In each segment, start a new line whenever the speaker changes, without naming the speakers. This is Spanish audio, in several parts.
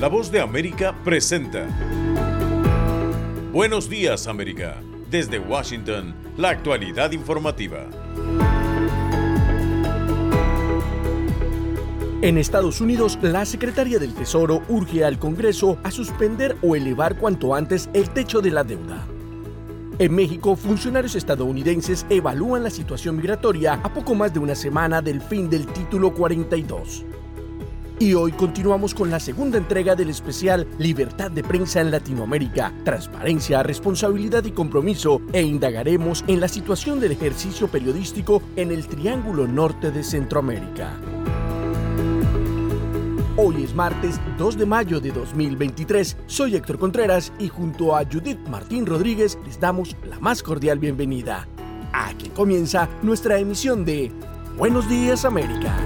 La voz de América presenta. Buenos días América. Desde Washington, la actualidad informativa.
En Estados Unidos, la Secretaría del Tesoro urge al Congreso a suspender o elevar cuanto antes el techo de la deuda. En México, funcionarios estadounidenses evalúan la situación migratoria a poco más de una semana del fin del título 42. Y hoy continuamos con la segunda entrega del especial Libertad de Prensa en Latinoamérica, Transparencia, Responsabilidad y Compromiso e indagaremos en la situación del ejercicio periodístico en el Triángulo Norte de Centroamérica. Hoy es martes 2 de mayo de 2023. Soy Héctor Contreras y junto a Judith Martín Rodríguez les damos la más cordial bienvenida. Aquí comienza nuestra emisión de Buenos Días América.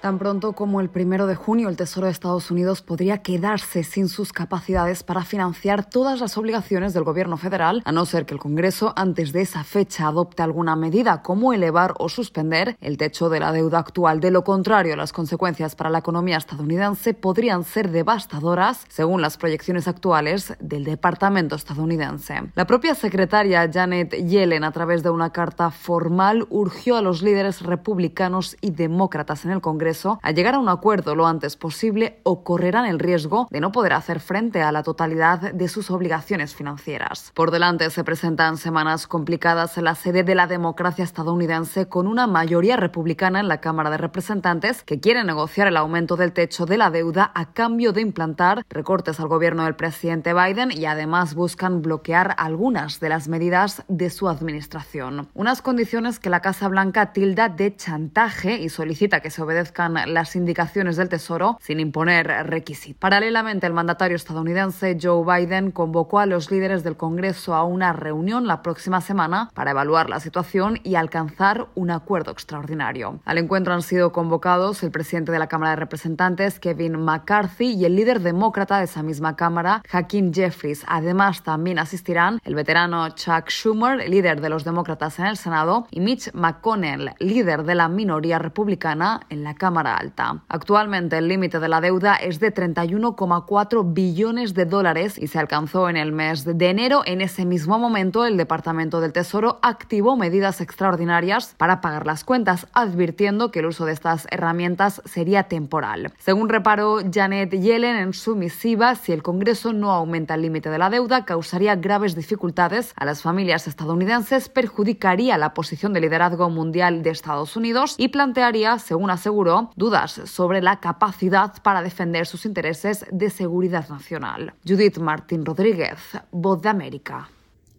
Tan pronto como el primero de junio, el Tesoro de Estados Unidos podría quedarse sin sus capacidades para financiar todas las obligaciones del gobierno federal, a no ser que el Congreso antes de esa fecha adopte alguna medida como elevar o suspender el techo de la deuda actual. De lo contrario, las consecuencias para la economía estadounidense podrían ser devastadoras, según las proyecciones actuales del Departamento estadounidense. La propia secretaria Janet Yellen, a través de una carta formal, urgió a los líderes republicanos y demócratas en el Congreso a llegar a un acuerdo lo antes posible o correrán el riesgo de no poder hacer frente a la totalidad de sus obligaciones financieras. Por delante se presentan semanas complicadas en la sede de la democracia estadounidense con una mayoría republicana en la Cámara de Representantes que quiere negociar el aumento del techo de la deuda a cambio de implantar recortes al gobierno del presidente Biden y además buscan bloquear algunas de las medidas de su administración. Unas condiciones que la Casa Blanca tilda de chantaje y solicita que se obedezca las indicaciones del Tesoro sin imponer requisitos. Paralelamente, el mandatario estadounidense Joe Biden convocó a los líderes del Congreso a una reunión la próxima semana para evaluar la situación y alcanzar un acuerdo extraordinario. Al encuentro han sido convocados el presidente de la Cámara de Representantes, Kevin McCarthy, y el líder demócrata de esa misma Cámara, Hakeem Jeffries. Además, también asistirán el veterano Chuck Schumer, líder de los demócratas en el Senado, y Mitch McConnell, líder de la minoría republicana en la Cámara Cámara Alta. Actualmente el límite de la deuda es de 31,4 billones de dólares y se alcanzó en el mes de enero. En ese mismo momento, el Departamento del Tesoro activó medidas extraordinarias para pagar las cuentas, advirtiendo que el uso de estas herramientas sería temporal. Según reparó Janet Yellen en su misiva, si el Congreso no aumenta el límite de la deuda, causaría graves dificultades a las familias estadounidenses, perjudicaría la posición de liderazgo mundial de Estados Unidos y plantearía, según aseguró, dudas sobre la capacidad para defender sus intereses de seguridad nacional. Judith Martín Rodríguez, Voz de América.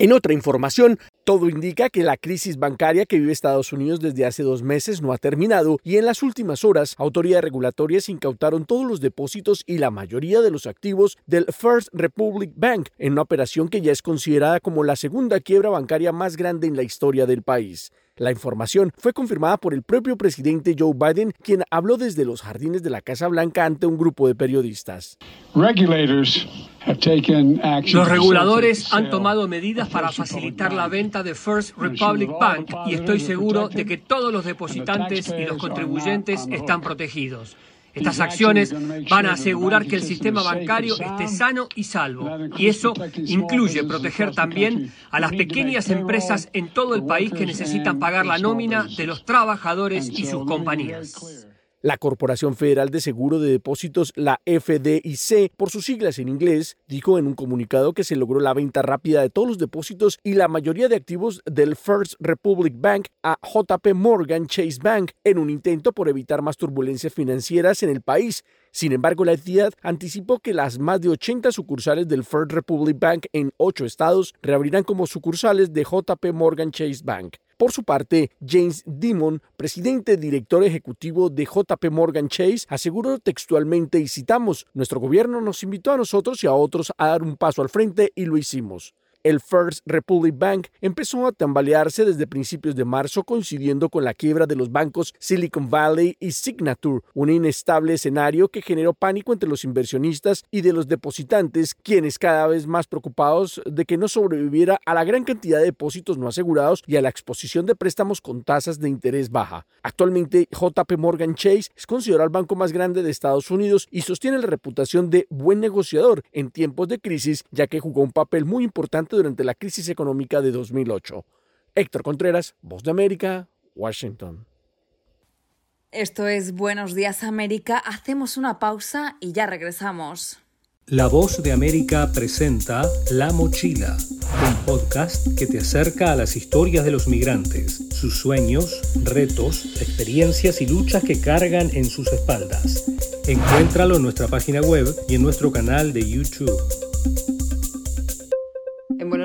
En otra información, todo indica que la crisis bancaria que vive Estados Unidos desde hace dos meses no ha terminado y en las últimas horas autoridades regulatorias incautaron todos los depósitos y la mayoría de los activos del First Republic Bank en una operación que ya es considerada como la segunda quiebra bancaria más grande en la historia del país. La información fue confirmada por el propio presidente Joe Biden, quien habló desde los jardines de la Casa Blanca ante un grupo de periodistas.
Los reguladores han tomado medidas para facilitar la venta de First Republic Bank y estoy seguro de que todos los depositantes y los contribuyentes están protegidos. Estas acciones van a asegurar que el sistema bancario esté sano y salvo. Y eso incluye proteger también a las pequeñas empresas en todo el país que necesitan pagar la nómina de los trabajadores y sus compañías.
La Corporación Federal de Seguro de Depósitos, la FDIC, por sus siglas en inglés, dijo en un comunicado que se logró la venta rápida de todos los depósitos y la mayoría de activos del First Republic Bank a JP Morgan Chase Bank en un intento por evitar más turbulencias financieras en el país. Sin embargo, la entidad anticipó que las más de 80 sucursales del First Republic Bank en ocho estados reabrirán como sucursales de JP Morgan Chase Bank. Por su parte, James Dimon, presidente director ejecutivo de JP Morgan Chase, aseguró textualmente y citamos, nuestro gobierno nos invitó a nosotros y a otros a dar un paso al frente y lo hicimos. El First Republic Bank empezó a tambalearse desde principios de marzo coincidiendo con la quiebra de los bancos Silicon Valley y Signature, un inestable escenario que generó pánico entre los inversionistas y de los depositantes, quienes cada vez más preocupados de que no sobreviviera a la gran cantidad de depósitos no asegurados y a la exposición de préstamos con tasas de interés baja. Actualmente, JP Morgan Chase es considerado el banco más grande de Estados Unidos y sostiene la reputación de buen negociador en tiempos de crisis, ya que jugó un papel muy importante durante la crisis económica de 2008. Héctor Contreras, Voz de América, Washington.
Esto es Buenos Días América. Hacemos una pausa y ya regresamos.
La Voz de América presenta La Mochila, un podcast que te acerca a las historias de los migrantes, sus sueños, retos, experiencias y luchas que cargan en sus espaldas. Encuéntralo en nuestra página web y en nuestro canal de YouTube.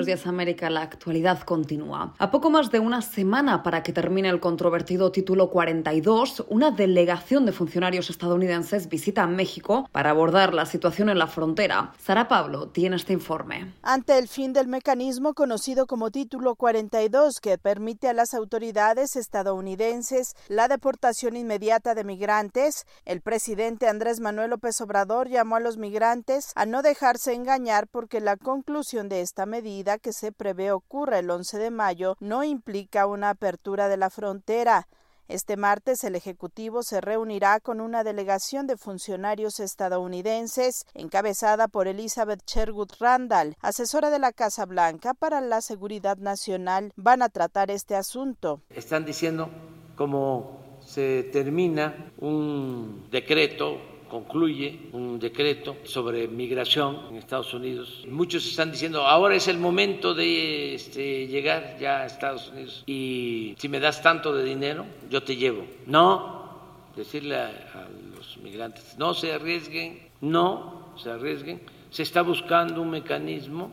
Buenos Días América, la actualidad continúa. A poco más de una semana para que termine el controvertido título 42, una delegación de funcionarios estadounidenses visita México para abordar la situación en la frontera. Sara Pablo tiene este informe.
Ante el fin del mecanismo conocido como título 42, que permite a las autoridades estadounidenses la deportación inmediata de migrantes, el presidente Andrés Manuel López Obrador llamó a los migrantes a no dejarse engañar porque la conclusión de esta medida que se prevé ocurra el 11 de mayo no implica una apertura de la frontera. Este martes el Ejecutivo se reunirá con una delegación de funcionarios estadounidenses encabezada por Elizabeth Sherwood Randall, asesora de la Casa Blanca para la Seguridad Nacional. Van a tratar este asunto.
Están diciendo cómo se termina un decreto concluye un decreto sobre migración en Estados Unidos. Muchos están diciendo, ahora es el momento de este, llegar ya a Estados Unidos y si me das tanto de dinero, yo te llevo. No, decirle a, a los migrantes, no se arriesguen, no se arriesguen. Se está buscando un mecanismo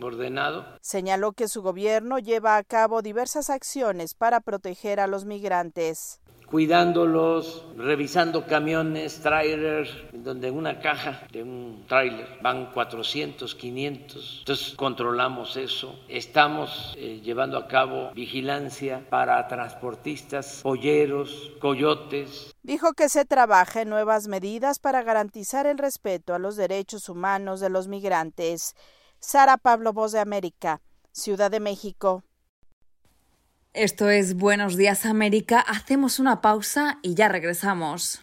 ordenado.
Señaló que su gobierno lleva a cabo diversas acciones para proteger a los migrantes
cuidándolos, revisando camiones, trailers, donde una caja de un trailer van 400, 500. Entonces controlamos eso. Estamos eh, llevando a cabo vigilancia para transportistas, polleros, coyotes.
Dijo que se trabaja en nuevas medidas para garantizar el respeto a los derechos humanos de los migrantes. Sara Pablo, Voz de América, Ciudad de México.
Esto es Buenos Días América. Hacemos una pausa y ya regresamos.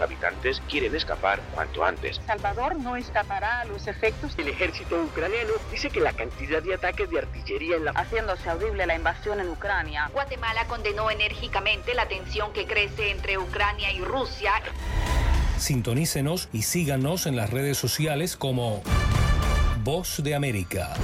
Sus habitantes quieren escapar cuanto antes.
Salvador no escapará a los efectos.
El ejército ucraniano dice que la cantidad de ataques de artillería en la...
Haciéndose audible la invasión en Ucrania.
Guatemala condenó enérgicamente la tensión que crece entre Ucrania y Rusia.
Sintonícenos y síganos en las redes sociales como Voz de América.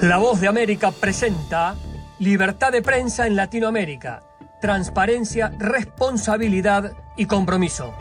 La Voz de América presenta Libertad de prensa en Latinoamérica. Transparencia, responsabilidad y compromiso.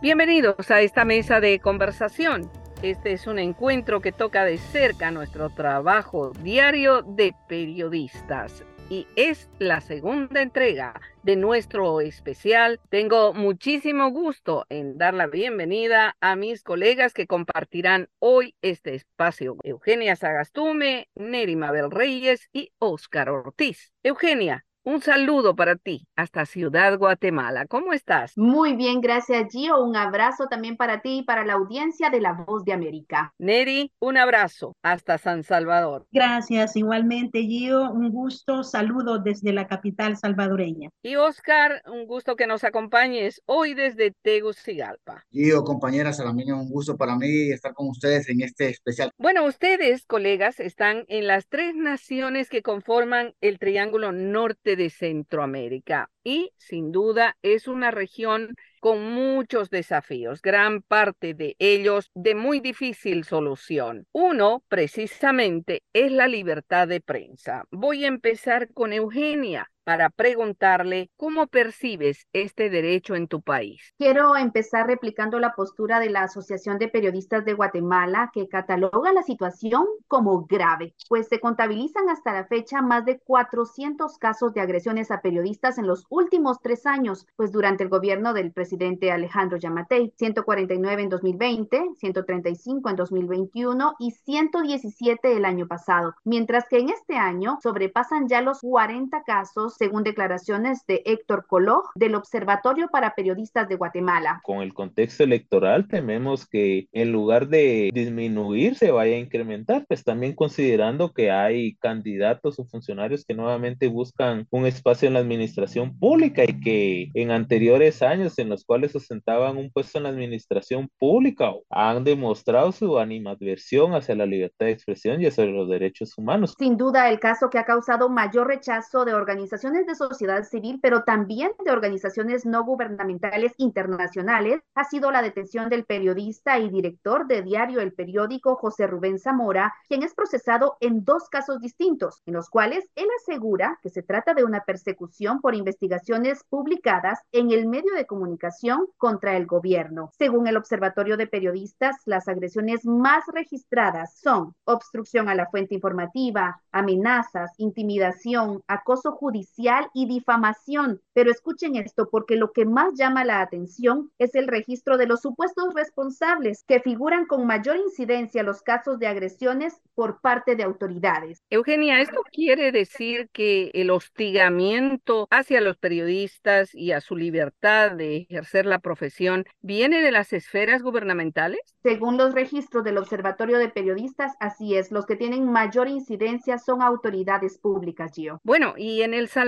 Bienvenidos a esta mesa de conversación. Este es un encuentro que toca de cerca nuestro trabajo diario de periodistas y es la segunda entrega de nuestro especial. Tengo muchísimo gusto en dar la bienvenida a mis colegas que compartirán hoy este espacio. Eugenia Sagastume, Neri Mabel Reyes y Óscar Ortiz. Eugenia, un saludo para ti hasta Ciudad Guatemala. ¿Cómo estás?
Muy bien, gracias Gio. Un abrazo también para ti y para la audiencia de La Voz de América.
Neri, un abrazo hasta San Salvador.
Gracias, igualmente Gio. Un gusto, saludo desde la capital salvadoreña.
Y Oscar, un gusto que nos acompañes hoy desde Tegucigalpa.
Gio, compañera Salamina, un gusto para mí estar con ustedes en este especial.
Bueno, ustedes, colegas, están en las tres naciones que conforman el Triángulo Norte de Centroamérica y sin duda es una región con muchos desafíos, gran parte de ellos de muy difícil solución. Uno, precisamente, es la libertad de prensa. Voy a empezar con Eugenia para preguntarle cómo percibes este derecho en tu país.
Quiero empezar replicando la postura de la Asociación de Periodistas de Guatemala, que cataloga la situación como grave, pues se contabilizan hasta la fecha más de 400 casos de agresiones a periodistas en los últimos tres años, pues durante el gobierno del presidente Alejandro Yamatei, 149 en 2020, 135 en 2021 y 117 el año pasado, mientras que en este año sobrepasan ya los 40 casos según declaraciones de Héctor Coló del Observatorio para Periodistas de Guatemala.
Con el contexto electoral tememos que en lugar de disminuir se vaya a incrementar, pues también considerando que hay candidatos o funcionarios que nuevamente buscan un espacio en la administración pública y que en anteriores años en los cuales ostentaban un puesto en la administración pública han demostrado su animadversión hacia la libertad de expresión y hacia los derechos humanos.
Sin duda, el caso que ha causado mayor rechazo de organizaciones de sociedad civil, pero también de organizaciones no gubernamentales internacionales, ha sido la detención del periodista y director de diario El Periódico José Rubén Zamora, quien es procesado en dos casos distintos, en los cuales él asegura que se trata de una persecución por investigaciones publicadas en el medio de comunicación contra el gobierno. Según el Observatorio de Periodistas, las agresiones más registradas son obstrucción a la fuente informativa, amenazas, intimidación, acoso judicial, y difamación. Pero escuchen esto, porque lo que más llama la atención es el registro de los supuestos responsables que figuran con mayor incidencia los casos de agresiones por parte de autoridades.
Eugenia, ¿esto quiere decir que el hostigamiento hacia los periodistas y a su libertad de ejercer la profesión viene de las esferas gubernamentales?
Según los registros del Observatorio de Periodistas, así es. Los que tienen mayor incidencia son autoridades públicas, Gio.
Bueno, y en El Salvador,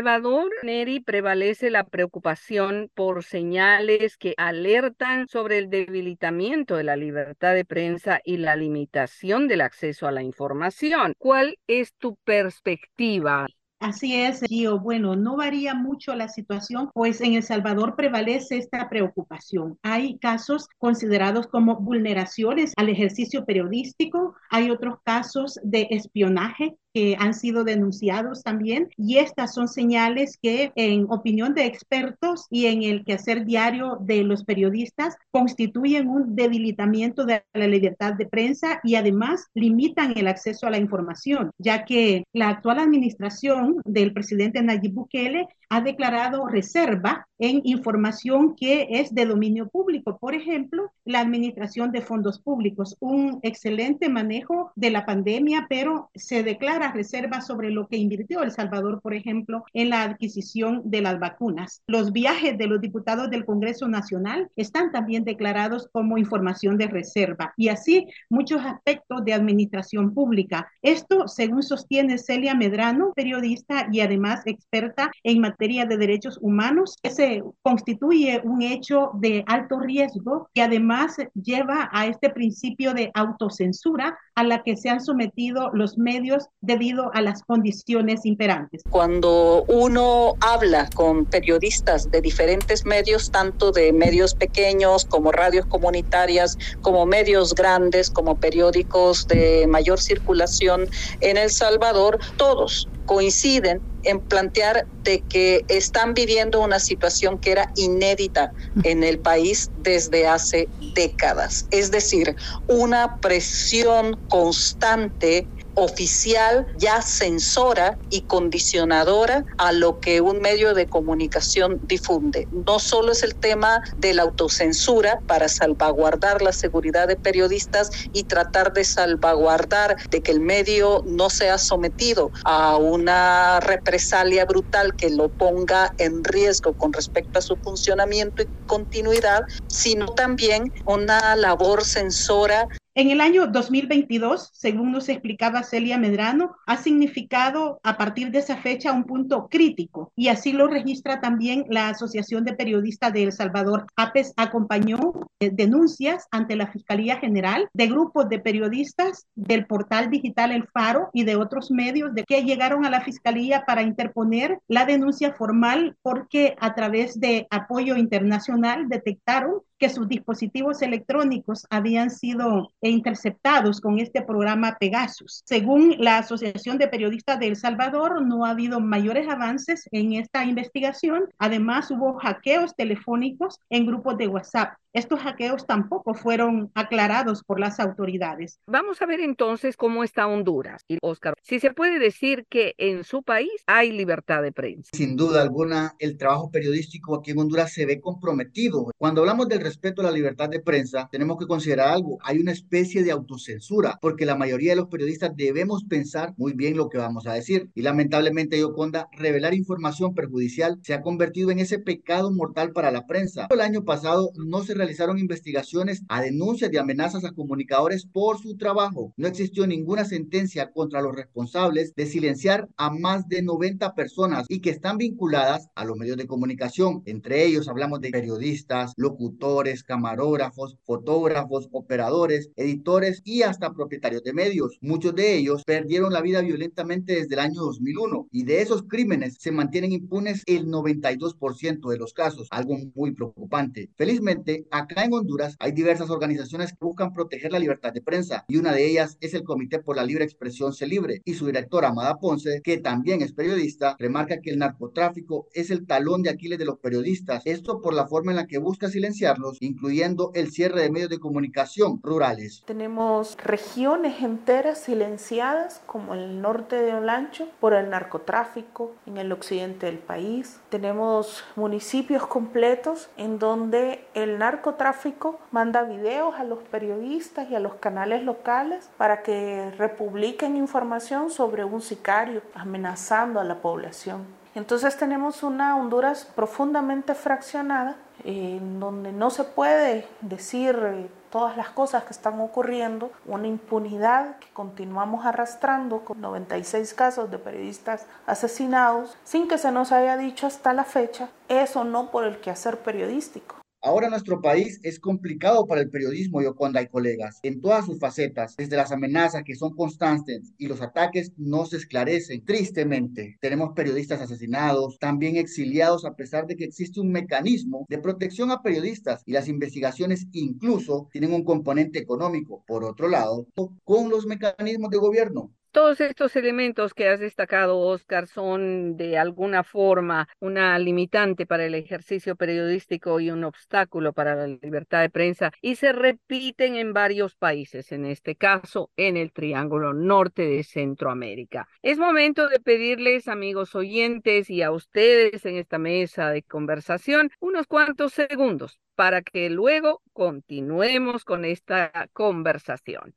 Neri, prevalece la preocupación por señales que alertan sobre el debilitamiento de la libertad de prensa y la limitación del acceso a la información. ¿Cuál es tu perspectiva?
Así es, Gio. Bueno, no varía mucho la situación, pues en El Salvador prevalece esta preocupación. Hay casos considerados como vulneraciones al ejercicio periodístico, hay otros casos de espionaje que han sido denunciados también. Y estas son señales que en opinión de expertos y en el quehacer diario de los periodistas constituyen un debilitamiento de la libertad de prensa y además limitan el acceso a la información, ya que la actual administración del presidente Nayib Bukele ha declarado reserva en información que es de dominio público. Por ejemplo, la administración de fondos públicos, un excelente manejo de la pandemia, pero se declara reserva sobre lo que invirtió El Salvador, por ejemplo, en la adquisición de las vacunas. Los viajes de los diputados del Congreso Nacional están también declarados como información de reserva y así muchos aspectos de administración pública. Esto, según sostiene Celia Medrano, periodista y además experta en materia de derechos humanos, se constituye un hecho de alto riesgo y además lleva a este principio de autocensura a la que se han sometido los medios debido a las condiciones imperantes.
Cuando uno habla con periodistas de diferentes medios, tanto de medios pequeños como radios comunitarias, como medios grandes, como periódicos de mayor circulación en El Salvador, todos coinciden en plantear de que están viviendo una situación que era inédita en el país desde hace décadas, es decir, una presión constante oficial ya censora y condicionadora a lo que un medio de comunicación difunde. No solo es el tema de la autocensura para salvaguardar la seguridad de periodistas y tratar de salvaguardar de que el medio no sea sometido a una represalia brutal que lo ponga en riesgo con respecto a su funcionamiento y continuidad, sino también una labor censora
en el año 2022, según nos explicaba Celia Medrano, ha significado a partir de esa fecha un punto crítico y así lo registra también la Asociación de Periodistas de El Salvador. APES acompañó eh, denuncias ante la Fiscalía General de grupos de periodistas del portal digital El Faro y de otros medios de que llegaron a la Fiscalía para interponer la denuncia formal porque a través de apoyo internacional detectaron que sus dispositivos electrónicos habían sido interceptados con este programa Pegasus. Según la Asociación de Periodistas de El Salvador, no ha habido mayores avances en esta investigación. Además, hubo hackeos telefónicos en grupos de WhatsApp. Estos hackeos tampoco fueron aclarados por las autoridades.
Vamos a ver entonces cómo está Honduras. Y Oscar, si se puede decir que en su país hay libertad de prensa.
Sin duda alguna, el trabajo periodístico aquí en Honduras se ve comprometido. Cuando hablamos del respeto a la libertad de prensa, tenemos que considerar algo. Hay una especie de autocensura, porque la mayoría de los periodistas debemos pensar muy bien lo que vamos a decir. Y lamentablemente, Yoconda, revelar información perjudicial se ha convertido en ese pecado mortal para la prensa. El año pasado no se realizaron investigaciones a denuncias de amenazas a comunicadores por su trabajo. No existió ninguna sentencia contra los responsables de silenciar a más de 90 personas y que están vinculadas a los medios de comunicación. Entre ellos hablamos de periodistas, locutores, camarógrafos, fotógrafos, operadores, editores y hasta propietarios de medios. Muchos de ellos perdieron la vida violentamente desde el año 2001 y de esos crímenes se mantienen impunes el 92% de los casos, algo muy preocupante. Felizmente, Acá en Honduras hay diversas organizaciones que buscan proteger la libertad de prensa y una de ellas es el Comité por la Libre Expresión Se Libre y su directora Amada Ponce, que también es periodista, remarca que el narcotráfico es el talón de Aquiles de los periodistas, esto por la forma en la que busca silenciarlos, incluyendo el cierre de medios de comunicación rurales.
Tenemos regiones enteras silenciadas como el norte de Olancho por el narcotráfico, en el occidente del país. Tenemos municipios completos en donde el narcotráfico manda videos a los periodistas y a los canales locales para que republiquen información sobre un sicario amenazando a la población. Entonces tenemos una Honduras profundamente fraccionada en donde no se puede decir eh, todas las cosas que están ocurriendo, una impunidad que continuamos arrastrando con 96 casos de periodistas asesinados sin que se nos haya dicho hasta la fecha eso no por el quehacer periodístico.
Ahora nuestro país es complicado para el periodismo, cuando hay colegas, en todas sus facetas, desde las amenazas que son constantes y los ataques no se esclarecen. Tristemente, tenemos periodistas asesinados, también exiliados, a pesar de que existe un mecanismo de protección a periodistas y las investigaciones incluso tienen un componente económico. Por otro lado, con los mecanismos de gobierno,
todos estos elementos que has destacado, Oscar, son de alguna forma una limitante para el ejercicio periodístico y un obstáculo para la libertad de prensa y se repiten en varios países, en este caso en el Triángulo Norte de Centroamérica. Es momento de pedirles, amigos oyentes, y a ustedes en esta mesa de conversación, unos cuantos segundos para que luego continuemos con esta conversación.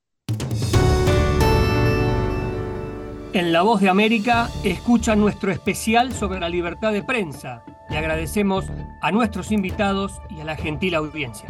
En La Voz de América escucha nuestro especial sobre la libertad de prensa. Le agradecemos a nuestros invitados y a la gentil audiencia.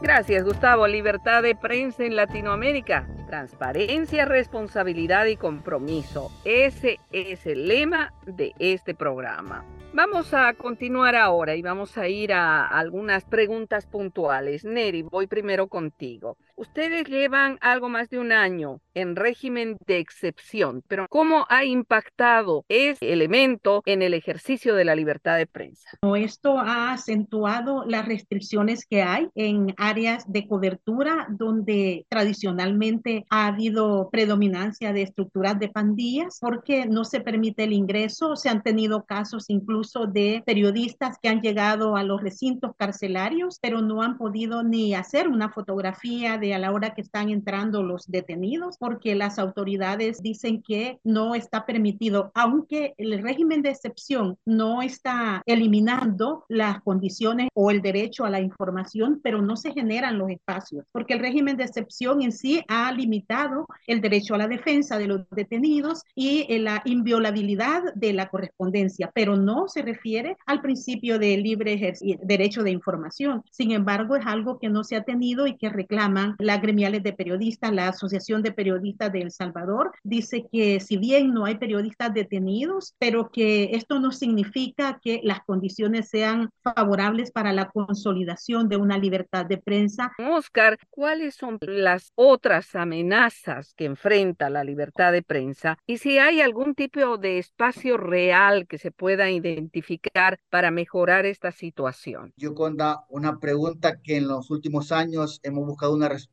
Gracias, Gustavo. Libertad de prensa en Latinoamérica. Transparencia, responsabilidad y compromiso. Ese es el lema de este programa. Vamos a continuar ahora y vamos a ir a algunas preguntas puntuales. Neri, voy primero contigo. Ustedes llevan algo más de un año en régimen de excepción, pero ¿cómo ha impactado ese elemento en el ejercicio de la libertad de prensa?
Esto ha acentuado las restricciones que hay en áreas de cobertura donde tradicionalmente ha habido predominancia de estructuras de pandillas porque no se permite el ingreso. Se han tenido casos incluso de periodistas que han llegado a los recintos carcelarios, pero no han podido ni hacer una fotografía de a la hora que están entrando los detenidos porque las autoridades dicen que no está permitido, aunque el régimen de excepción no está eliminando las condiciones o el derecho a la información, pero no se generan los espacios, porque el régimen de excepción en sí ha limitado el derecho a la defensa de los detenidos y eh, la inviolabilidad de la correspondencia, pero no se refiere al principio de libre derecho de información. Sin embargo, es algo que no se ha tenido y que reclaman las gremiales de periodistas, la Asociación de Periodistas de El Salvador, dice que si bien no hay periodistas detenidos, pero que esto no significa que las condiciones sean favorables para la consolidación de una libertad de prensa.
Oscar, ¿cuáles son las otras amenazas que enfrenta la libertad de prensa y si hay algún tipo de espacio real que se pueda identificar para mejorar esta situación?
Yo, Conda, una pregunta que en los últimos años hemos buscado una respuesta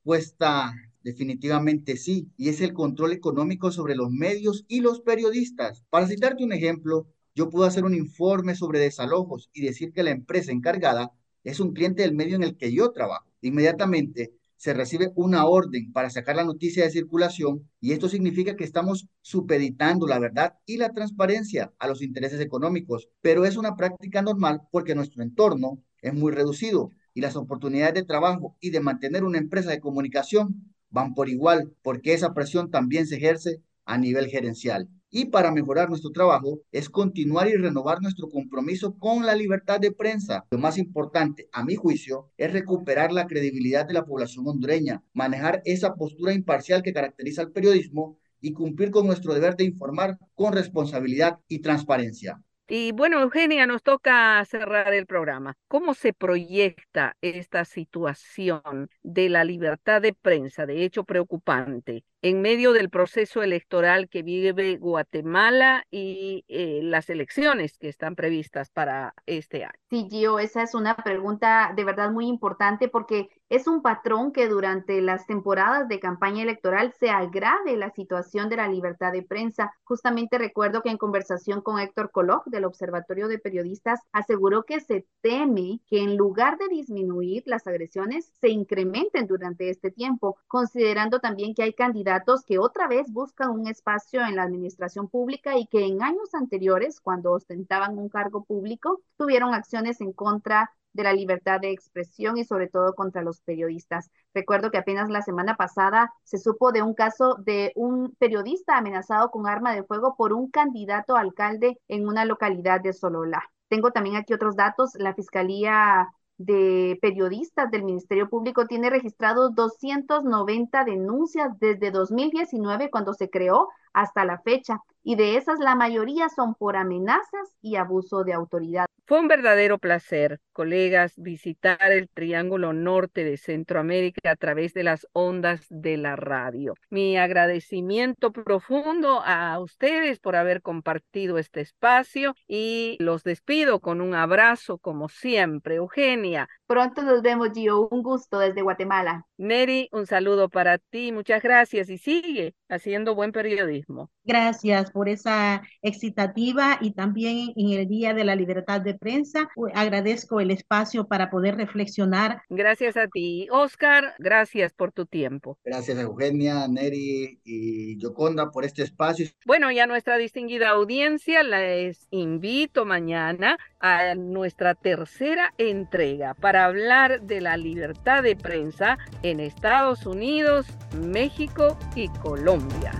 Definitivamente sí, y es el control económico sobre los medios y los periodistas. Para citarte un ejemplo, yo puedo hacer un informe sobre desalojos y decir que la empresa encargada es un cliente del medio en el que yo trabajo. Inmediatamente se recibe una orden para sacar la noticia de circulación y esto significa que estamos supeditando la verdad y la transparencia a los intereses económicos, pero es una práctica normal porque nuestro entorno es muy reducido y las oportunidades de trabajo y de mantener una empresa de comunicación van por igual porque esa presión también se ejerce a nivel gerencial. Y para mejorar nuestro trabajo es continuar y renovar nuestro compromiso con la libertad de prensa. Lo más importante, a mi juicio, es recuperar la credibilidad de la población hondureña, manejar esa postura imparcial que caracteriza al periodismo y cumplir con nuestro deber de informar con responsabilidad y transparencia.
Y bueno, Eugenia, nos toca cerrar el programa. ¿Cómo se proyecta esta situación de la libertad de prensa, de hecho preocupante, en medio del proceso electoral que vive Guatemala y eh, las elecciones que están previstas para este año?
Sí, Gio, esa es una pregunta de verdad muy importante porque es un patrón que durante las temporadas de campaña electoral se agrave la situación de la libertad de prensa. Justamente recuerdo que en conversación con Héctor Coloc del Observatorio de Periodistas aseguró que se teme que en lugar de disminuir las agresiones se incrementen durante este tiempo, considerando también que hay candidatos que otra vez buscan un espacio en la administración pública y que en años anteriores, cuando ostentaban un cargo público, tuvieron acciones en contra de la libertad de expresión y sobre todo contra los periodistas. Recuerdo que apenas la semana pasada se supo de un caso de un periodista amenazado con arma de fuego por un candidato alcalde en una localidad de Solola. Tengo también aquí otros datos. La Fiscalía de periodistas del Ministerio Público tiene registrados 290 denuncias desde 2019 cuando se creó hasta la fecha y de esas la mayoría son por amenazas y abuso de autoridad.
Fue un verdadero placer, colegas, visitar el Triángulo Norte de Centroamérica a través de las ondas de la radio. Mi agradecimiento profundo a ustedes por haber compartido este espacio y los despido con un abrazo como siempre. Eugenia.
Pronto nos vemos, Gio. Un gusto desde Guatemala.
Neri, un saludo para ti. Muchas gracias y sigue haciendo buen periodismo.
Gracias por esa excitativa y también en el Día de la Libertad de Prensa. Agradezco el espacio para poder reflexionar.
Gracias a ti. Oscar, gracias por tu tiempo.
Gracias Eugenia, Neri y Yoconda por este espacio.
Bueno, y a nuestra distinguida audiencia les invito mañana a nuestra tercera entrega para hablar de la libertad de prensa en Estados Unidos, México y Colombia.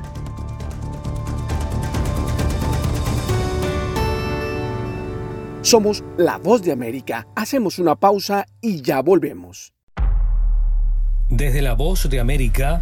Somos la voz de América. Hacemos una pausa y ya volvemos.
Desde la voz de América,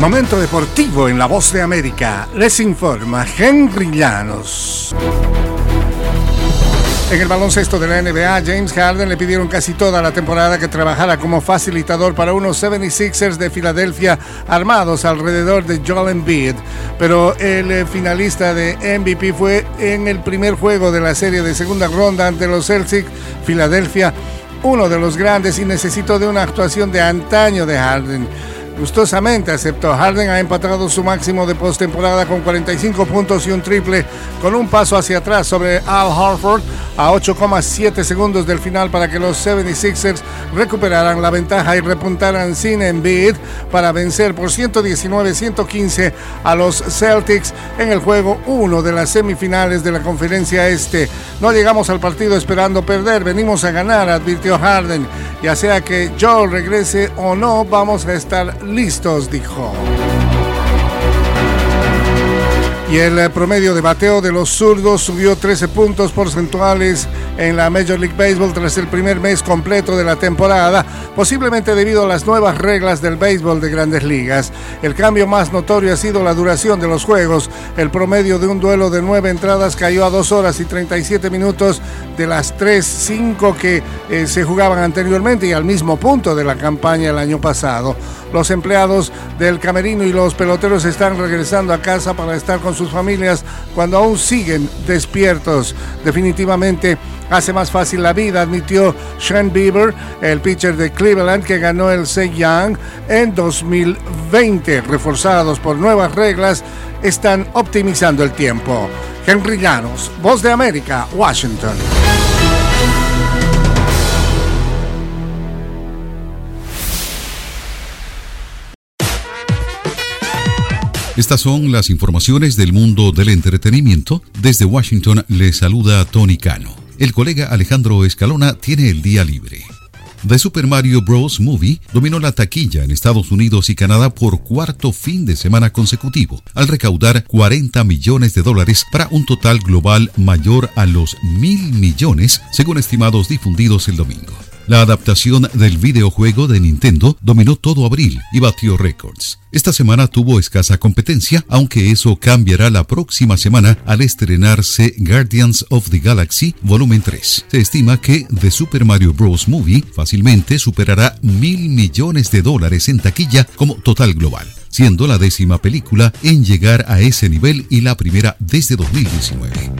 Momento deportivo en la voz de América. Les informa Henry Llanos. En el baloncesto de la NBA, James Harden le pidieron casi toda la temporada que trabajara como facilitador para unos 76ers de Filadelfia armados alrededor de Joel Embiid. Pero el eh, finalista de MVP fue en el primer juego de la serie de segunda ronda ante los Celtics, Filadelfia, uno de los grandes y necesitó de una actuación de antaño de Harden. Gustosamente aceptó. Harden ha empatado su máximo de postemporada con 45 puntos y un triple, con un paso hacia atrás sobre Al Harford a 8,7 segundos del final para que los 76ers recuperaran la ventaja y repuntaran sin Embiid para vencer por 119-115 a los Celtics en el juego 1 de las semifinales de la conferencia este. No llegamos al partido esperando perder, venimos a ganar, advirtió Harden. Ya sea que Joel regrese o no, vamos a estar listos, dijo. Y el eh, promedio de bateo de los zurdos subió 13 puntos porcentuales en la Major League Baseball tras el primer mes completo de la temporada, posiblemente debido a las nuevas reglas del béisbol de grandes ligas. El cambio más notorio ha sido la duración de los juegos. El promedio de un duelo de nueve entradas cayó a 2 horas y 37 minutos de las 3-5 que eh, se jugaban anteriormente y al mismo punto de la campaña el año pasado. Los empleados del camerino y los peloteros están regresando a casa para estar con sus familias cuando aún siguen despiertos. Definitivamente hace más fácil la vida, admitió Sean Bieber, el pitcher de Cleveland que ganó el Cy Young en 2020. Reforzados por nuevas reglas, están optimizando el tiempo. Henry Llanos, Voz de América, Washington.
Estas son las informaciones del mundo del entretenimiento. Desde Washington le saluda Tony Cano. El colega Alejandro Escalona tiene el día libre. The Super Mario Bros. Movie dominó la taquilla en Estados Unidos y Canadá por cuarto fin de semana consecutivo, al recaudar 40 millones de dólares para un total global mayor a los mil millones, según estimados difundidos el domingo. La adaptación del videojuego de Nintendo dominó todo abril y batió récords. Esta semana tuvo escasa competencia, aunque eso cambiará la próxima semana al estrenarse Guardians of the Galaxy Volumen 3. Se estima que The Super Mario Bros. Movie fácilmente superará mil millones de dólares en taquilla como total global siendo la décima película en llegar a ese nivel y la primera desde 2019.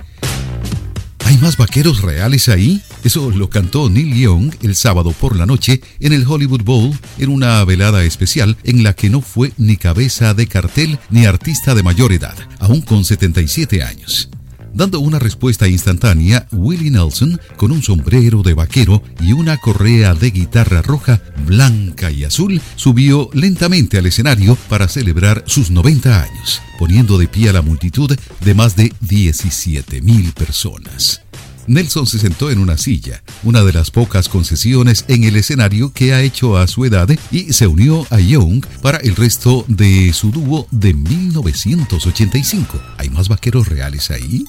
¿Hay más vaqueros reales ahí? Eso lo cantó Neil Young el sábado por la noche en el Hollywood Bowl en una velada especial en la que no fue ni cabeza de cartel ni artista de mayor edad, aún con 77 años. Dando una respuesta instantánea, Willie Nelson, con un sombrero de vaquero y una correa de guitarra roja, blanca y azul, subió lentamente al escenario para celebrar sus 90 años, poniendo de pie a la multitud de más de 17 mil personas. Nelson se sentó en una silla, una de las pocas concesiones en el escenario que ha hecho a su edad, y se unió a Young para el resto de su dúo de 1985. ¿Hay más vaqueros reales ahí?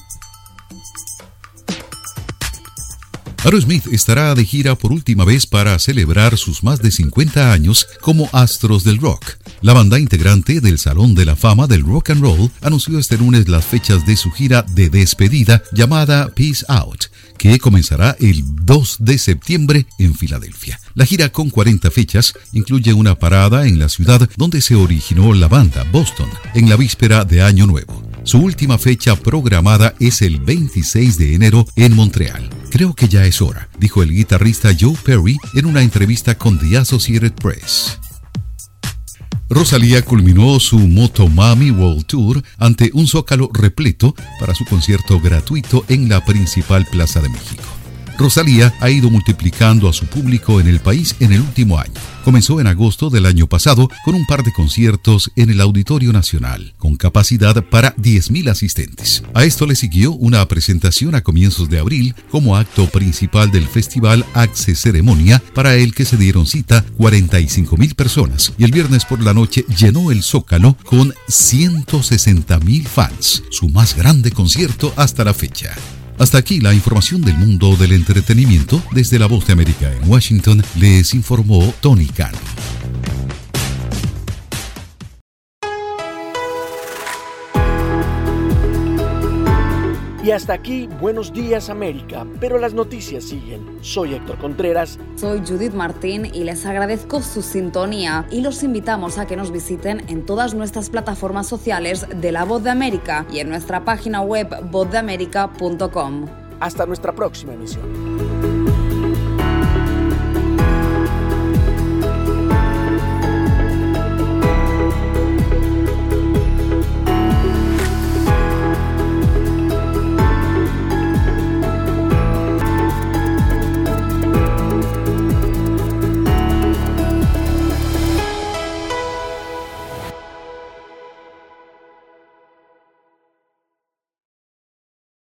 Aerosmith estará de gira por última vez para celebrar sus más de 50 años como astros del rock. La banda integrante del Salón de la Fama del Rock and Roll anunció este lunes las fechas de su gira de despedida llamada Peace Out, que comenzará el 2 de septiembre en Filadelfia. La gira con 40 fechas incluye una parada en la ciudad donde se originó la banda, Boston, en la víspera de Año Nuevo. Su última fecha programada es el 26 de enero en Montreal. Creo que ya es hora, dijo el guitarrista Joe Perry en una entrevista con The Associated Press. Rosalía culminó su Motomami World Tour ante un zócalo repleto para su concierto gratuito en la principal plaza de México. Rosalía ha ido multiplicando a su público en el país en el último año. Comenzó en agosto del año pasado con un par de conciertos en el Auditorio Nacional, con capacidad para 10.000 asistentes. A esto le siguió una presentación a comienzos de abril como acto principal del festival Axe Ceremonia, para el que se dieron cita 45.000 personas, y el viernes por la noche llenó el Zócalo con 160.000 fans, su más grande concierto hasta la fecha. Hasta aquí la información del mundo del entretenimiento. Desde la Voz de América en Washington les informó Tony Cano.
Y hasta aquí, buenos días América, pero las noticias siguen. Soy Héctor Contreras.
Soy Judith Martín y les agradezco su sintonía y los invitamos a que nos visiten en todas nuestras plataformas sociales de La Voz de América y en nuestra página web vozdeamerica.com.
Hasta nuestra próxima emisión.